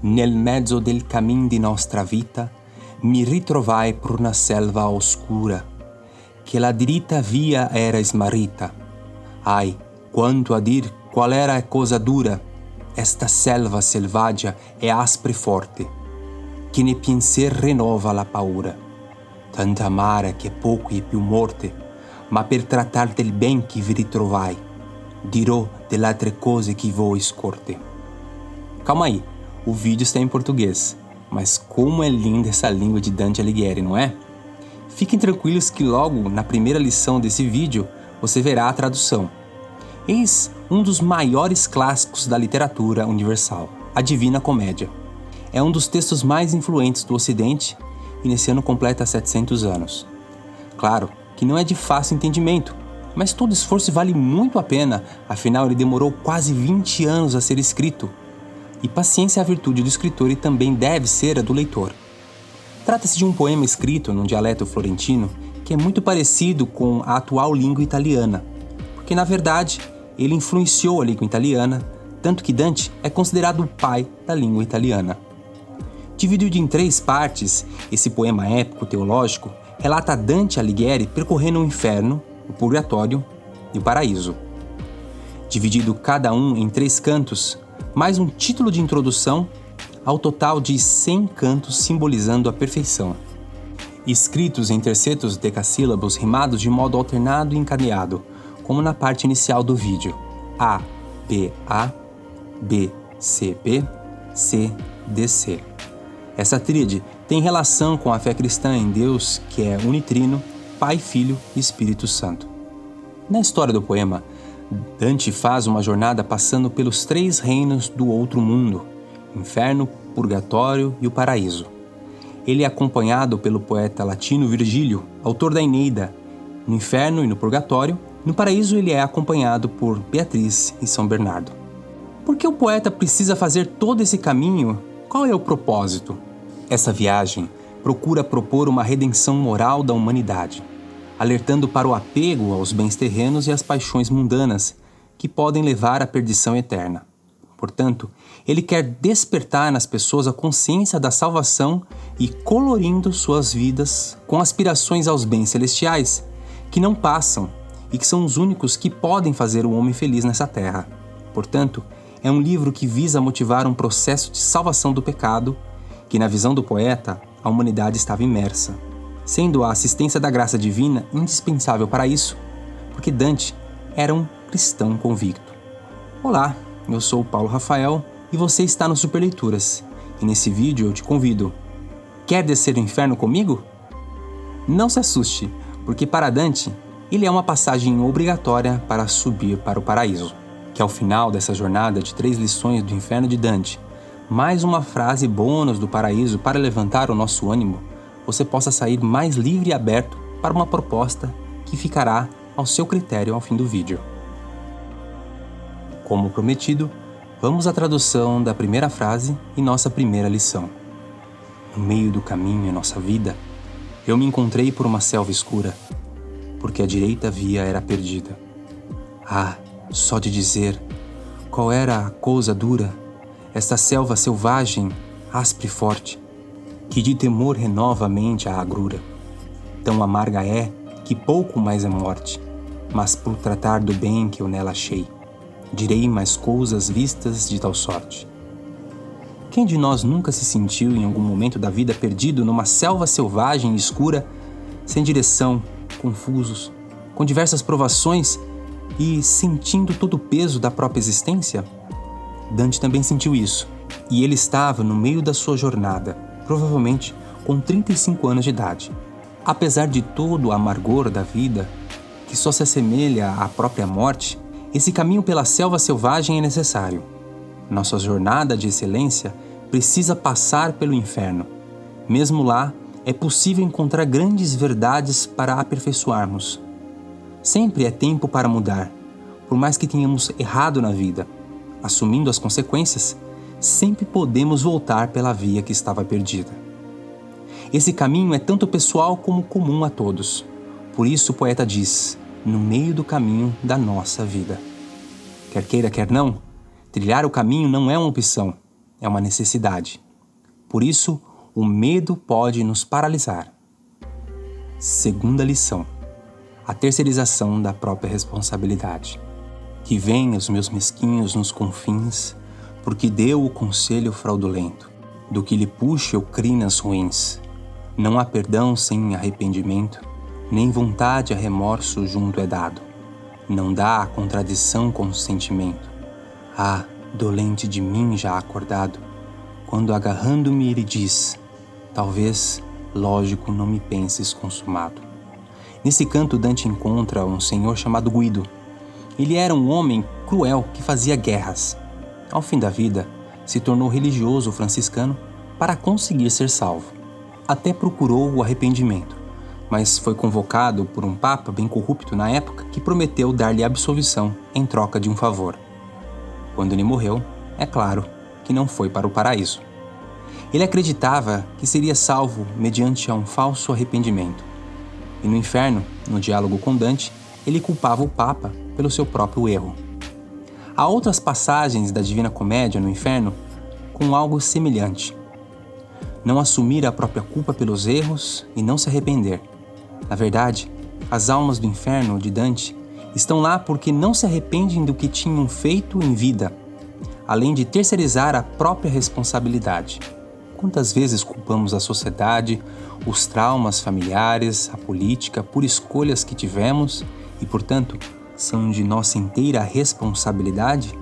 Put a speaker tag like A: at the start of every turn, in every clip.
A: nel mezzo del camin di nostra vita, mi ritrovai por una selva oscura, che la diritta via era smarrita. Ai, quanto a dir qual era cosa dura, esta selva selvaggia e forte, che ne penser renova la paura. Tanta amara che pouco e più morte, ma per trattar del ben che vi ritrovai, dirò delle altre cose che voi scorte. Calma aí, o vídeo está em português, mas como é linda essa língua de Dante Alighieri, não é? Fiquem tranquilos que logo na primeira lição desse vídeo você verá a tradução. Eis um dos maiores clássicos da literatura universal, a Divina Comédia. É um dos textos mais influentes do Ocidente e nesse ano completa 700 anos. Claro que não é de fácil entendimento, mas todo esforço vale muito a pena, afinal ele demorou quase 20 anos a ser escrito. E paciência é a virtude do escritor e também deve ser a do leitor. Trata-se de um poema escrito num dialeto florentino que é muito parecido com a atual língua italiana, porque na verdade ele influenciou a língua italiana, tanto que Dante é considerado o pai da língua italiana. Dividido em três partes, esse poema épico teológico relata Dante Alighieri percorrendo o inferno, o purgatório e o paraíso. Dividido cada um em três cantos, mais um título de introdução ao total de 100 cantos simbolizando a perfeição. Escritos em tercetos decassílabos rimados de modo alternado e encadeado, como na parte inicial do vídeo. A, B, A, B, C, B, C, D, C. Essa tríade tem relação com a fé cristã em Deus, que é unitrino, Pai, Filho e Espírito Santo. Na história do poema, Dante faz uma jornada passando pelos três reinos do outro mundo, inferno, purgatório e o paraíso. Ele é acompanhado pelo poeta latino Virgílio, autor da Eneida. No inferno e no purgatório, no paraíso ele é acompanhado por Beatriz e São Bernardo. Por que o poeta precisa fazer todo esse caminho? Qual é o propósito? Essa viagem procura propor uma redenção moral da humanidade, alertando para o apego aos bens terrenos e às paixões mundanas, que podem levar à perdição eterna. Portanto, ele quer despertar nas pessoas a consciência da salvação e colorindo suas vidas com aspirações aos bens celestiais, que não passam e que são os únicos que podem fazer o homem feliz nessa terra. Portanto, é um livro que visa motivar um processo de salvação do pecado, que, na visão do poeta, a humanidade estava imersa, sendo a assistência da graça divina indispensável para isso, porque Dante era um cristão convicto. Olá, eu sou Paulo Rafael e você está no Super Leituras. E nesse vídeo eu te convido. Quer descer o inferno comigo? Não se assuste, porque para Dante, ele é uma passagem obrigatória para subir para o paraíso. Que ao final dessa jornada de três lições do inferno de Dante, mais uma frase bônus do paraíso para levantar o nosso ânimo, você possa sair mais livre e aberto para uma proposta que ficará ao seu critério ao fim do vídeo. Como prometido, vamos à tradução da primeira frase e nossa primeira lição. No meio do caminho em nossa vida, eu me encontrei por uma selva escura, porque a direita via era perdida. Ah, só de dizer qual era a coisa dura, esta selva selvagem, áspera e forte, que de temor renova a mente a agrura. Tão amarga é que pouco mais é morte, mas por tratar do bem que eu nela achei direi mais coisas vistas de tal sorte. Quem de nós nunca se sentiu em algum momento da vida perdido numa selva selvagem e escura, sem direção, confusos, com diversas provações e sentindo todo o peso da própria existência? Dante também sentiu isso, e ele estava no meio da sua jornada, provavelmente com 35 anos de idade. Apesar de todo o amargor da vida, que só se assemelha à própria morte, esse caminho pela selva selvagem é necessário. Nossa jornada de excelência precisa passar pelo inferno. Mesmo lá, é possível encontrar grandes verdades para aperfeiçoarmos. Sempre é tempo para mudar, por mais que tenhamos errado na vida. Assumindo as consequências, sempre podemos voltar pela via que estava perdida. Esse caminho é tanto pessoal como comum a todos. Por isso o poeta diz: no meio do caminho da nossa vida. Quer queira, quer não, trilhar o caminho não é uma opção, é uma necessidade. Por isso, o medo pode nos paralisar. Segunda lição: a terceirização da própria responsabilidade. Que venham os meus mesquinhos nos confins, porque deu o conselho fraudulento, do que lhe puxe crinas ruins. Não há perdão sem arrependimento, nem vontade a remorso junto é dado. Não dá a contradição com o sentimento. Ah, dolente de mim já acordado, quando agarrando-me ele diz: Talvez, lógico, não me penses consumado. Nesse canto, Dante encontra um senhor chamado Guido. Ele era um homem cruel que fazia guerras. Ao fim da vida, se tornou religioso franciscano para conseguir ser salvo. Até procurou o arrependimento, mas foi convocado por um papa bem corrupto na época que prometeu dar-lhe absolvição em troca de um favor. Quando ele morreu, é claro que não foi para o paraíso. Ele acreditava que seria salvo mediante um falso arrependimento. E no inferno, no diálogo com Dante, ele culpava o Papa pelo seu próprio erro. Há outras passagens da Divina Comédia no inferno com algo semelhante. Não assumir a própria culpa pelos erros e não se arrepender. Na verdade, as almas do inferno de Dante estão lá porque não se arrependem do que tinham feito em vida, além de terceirizar a própria responsabilidade. Quantas vezes culpamos a sociedade, os traumas familiares, a política por escolhas que tivemos e, portanto, são de nossa inteira responsabilidade?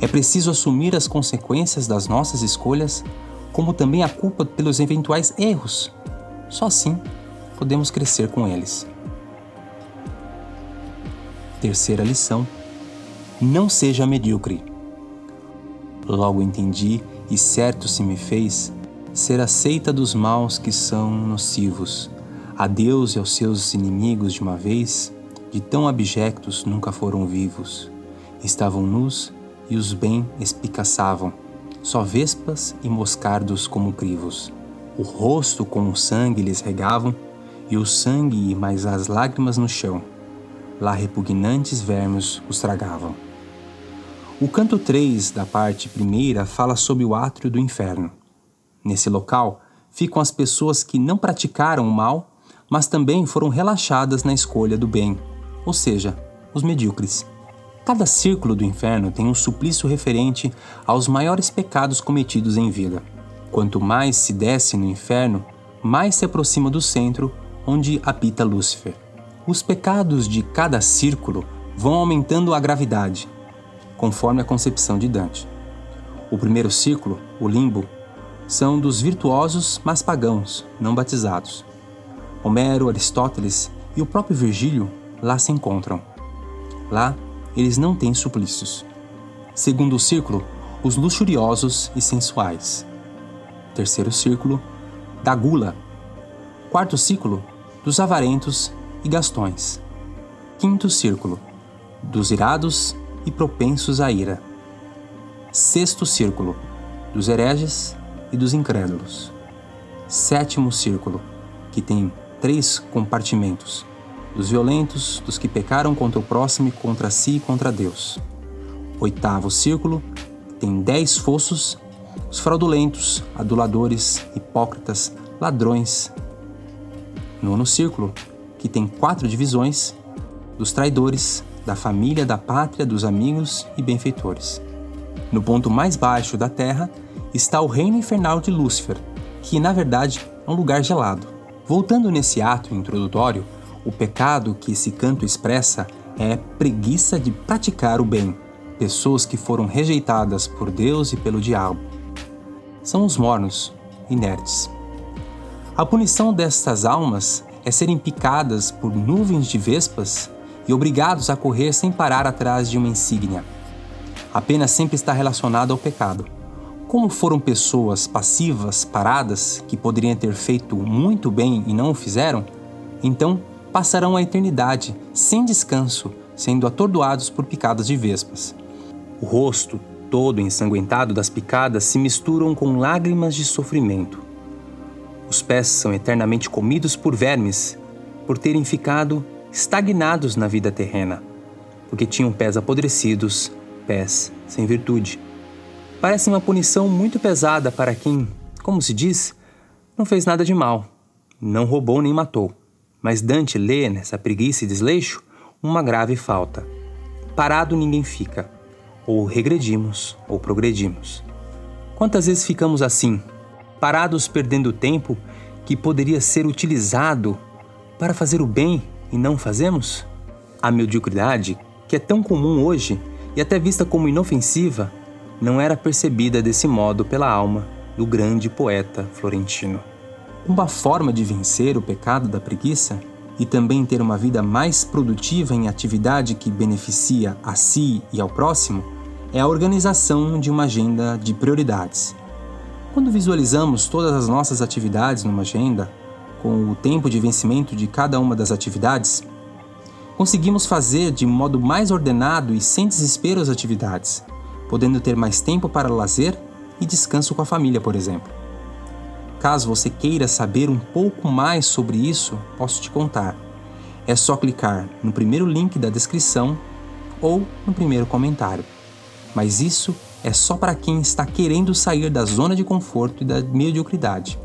A: É preciso assumir as consequências das nossas escolhas, como também a culpa pelos eventuais erros. Só assim podemos crescer com eles. Terceira lição: Não seja medíocre. Logo entendi e certo se me fez ser aceita dos maus que são nocivos. A Deus e aos seus inimigos de uma vez, de tão abjectos nunca foram vivos. Estavam nus e os bem espicaçavam, só vespas e moscardos como crivos. O rosto com o sangue lhes regavam, e o sangue e mais as lágrimas no chão. Lá repugnantes vermes os tragavam. O canto 3 da parte primeira fala sobre o átrio do inferno. Nesse local ficam as pessoas que não praticaram o mal, mas também foram relaxadas na escolha do bem, ou seja, os medíocres. Cada círculo do inferno tem um suplício referente aos maiores pecados cometidos em vida. Quanto mais se desce no inferno, mais se aproxima do centro onde habita Lúcifer. Os pecados de cada círculo vão aumentando a gravidade, conforme a concepção de Dante. O primeiro círculo, o limbo, são dos virtuosos, mas pagãos, não batizados. Homero, Aristóteles e o próprio Virgílio lá se encontram. Lá, eles não têm suplícios. Segundo círculo, os luxuriosos e sensuais. Terceiro círculo, da gula. Quarto círculo, dos avarentos e gastões. Quinto círculo, dos irados e propensos à ira. Sexto círculo, dos hereges e dos incrédulos. Sétimo círculo, que tem três compartimentos: dos violentos, dos que pecaram contra o próximo e contra si e contra Deus. Oitavo círculo, tem dez fossos: os fraudulentos, aduladores, hipócritas, ladrões. Nono círculo, que tem quatro divisões: dos traidores, da família, da pátria, dos amigos e benfeitores. No ponto mais baixo da terra está o reino infernal de Lúcifer, que na verdade é um lugar gelado. Voltando nesse ato introdutório, o pecado que esse canto expressa é preguiça de praticar o bem, pessoas que foram rejeitadas por Deus e pelo diabo. São os mornos, inertes. A punição destas almas é serem picadas por nuvens de vespas e obrigados a correr sem parar atrás de uma insígnia. A pena sempre está relacionada ao pecado. Como foram pessoas passivas, paradas, que poderiam ter feito muito bem e não o fizeram, então passarão a eternidade sem descanso, sendo atordoados por picadas de vespas. O rosto, todo ensanguentado das picadas, se misturam com lágrimas de sofrimento. Os pés são eternamente comidos por vermes, por terem ficado estagnados na vida terrena, porque tinham pés apodrecidos, pés sem virtude. Parece uma punição muito pesada para quem, como se diz, não fez nada de mal, não roubou nem matou. Mas Dante lê nessa preguiça e desleixo uma grave falta. Parado ninguém fica. Ou regredimos ou progredimos. Quantas vezes ficamos assim, parados perdendo tempo que poderia ser utilizado para fazer o bem e não fazemos? A mediocridade, que é tão comum hoje e até vista como inofensiva, não era percebida desse modo pela alma do grande poeta florentino. Uma forma de vencer o pecado da preguiça e também ter uma vida mais produtiva em atividade que beneficia a si e ao próximo é a organização de uma agenda de prioridades. Quando visualizamos todas as nossas atividades numa agenda, com o tempo de vencimento de cada uma das atividades, conseguimos fazer de modo mais ordenado e sem desespero as atividades, podendo ter mais tempo para lazer e descanso com a família, por exemplo. Caso você queira saber um pouco mais sobre isso, posso te contar. É só clicar no primeiro link da descrição ou no primeiro comentário. Mas isso é só para quem está querendo sair da zona de conforto e da mediocridade.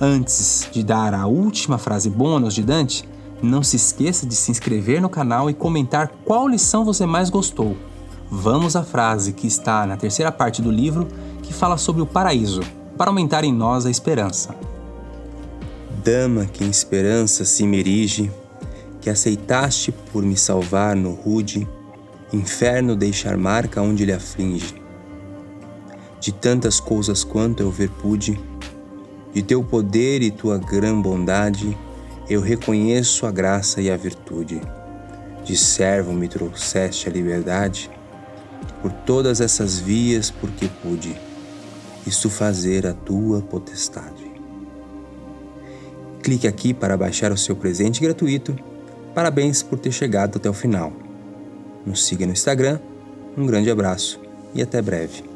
A: Antes de dar a última frase bônus de Dante, não se esqueça de se inscrever no canal e comentar qual lição você mais gostou. Vamos à frase que está na terceira parte do livro que fala sobre o paraíso para aumentar em nós a esperança.
B: Dama que em esperança se me que aceitaste por me salvar no rude, inferno deixar marca onde lhe aflige. De tantas coisas quanto eu ver pude, de teu poder e tua grã bondade, eu reconheço a graça e a virtude. De servo me trouxeste a liberdade, por todas essas vias porque pude isto fazer a tua potestade. Clique aqui para baixar o seu presente gratuito. Parabéns por ter chegado até o final. Nos siga no Instagram. Um grande abraço e até breve.